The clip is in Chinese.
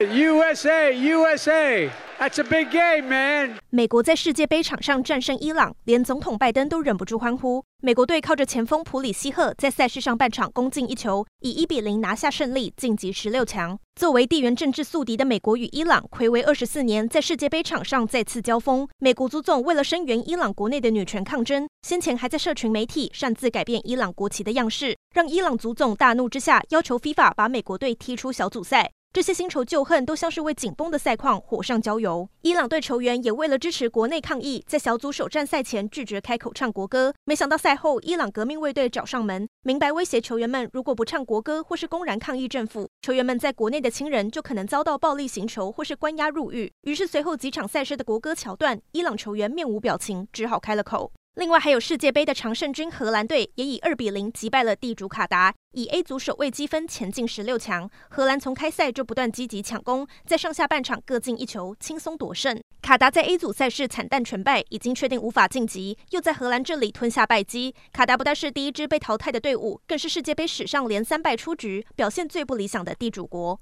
USA USA that's a big game, man。美国在世界杯场上战胜伊朗，连总统拜登都忍不住欢呼。美国队靠着前锋普里西赫在赛事上半场攻进一球，以一比零拿下胜利，晋级十六强。作为地缘政治宿敌的美国与伊朗，暌违二十四年在世界杯场上再次交锋。美国足总为了声援伊朗国内的女权抗争，先前还在社群媒体擅自改变伊朗国旗的样式，让伊朗足总大怒之下要求 FIFA 把美国队踢出小组赛。这些新仇旧恨都像是为紧绷的赛况火上浇油。伊朗队球员也为了支持国内抗议，在小组首战赛前拒绝开口唱国歌。没想到赛后，伊朗革命卫队找上门，明白威胁球员们，如果不唱国歌或是公然抗议政府，球员们在国内的亲人就可能遭到暴力刑求或是关押入狱。于是随后几场赛事的国歌桥段，伊朗球员面无表情，只好开了口。另外还有世界杯的常胜军荷兰队也以二比零击败了地主卡达，以 A 组首位积分前进十六强。荷兰从开赛就不断积极抢攻，在上下半场各进一球，轻松夺胜。卡达在 A 组赛事惨淡全败，已经确定无法晋级，又在荷兰这里吞下败绩。卡达不但是第一支被淘汰的队伍，更是世界杯史上连三败出局、表现最不理想的地主国。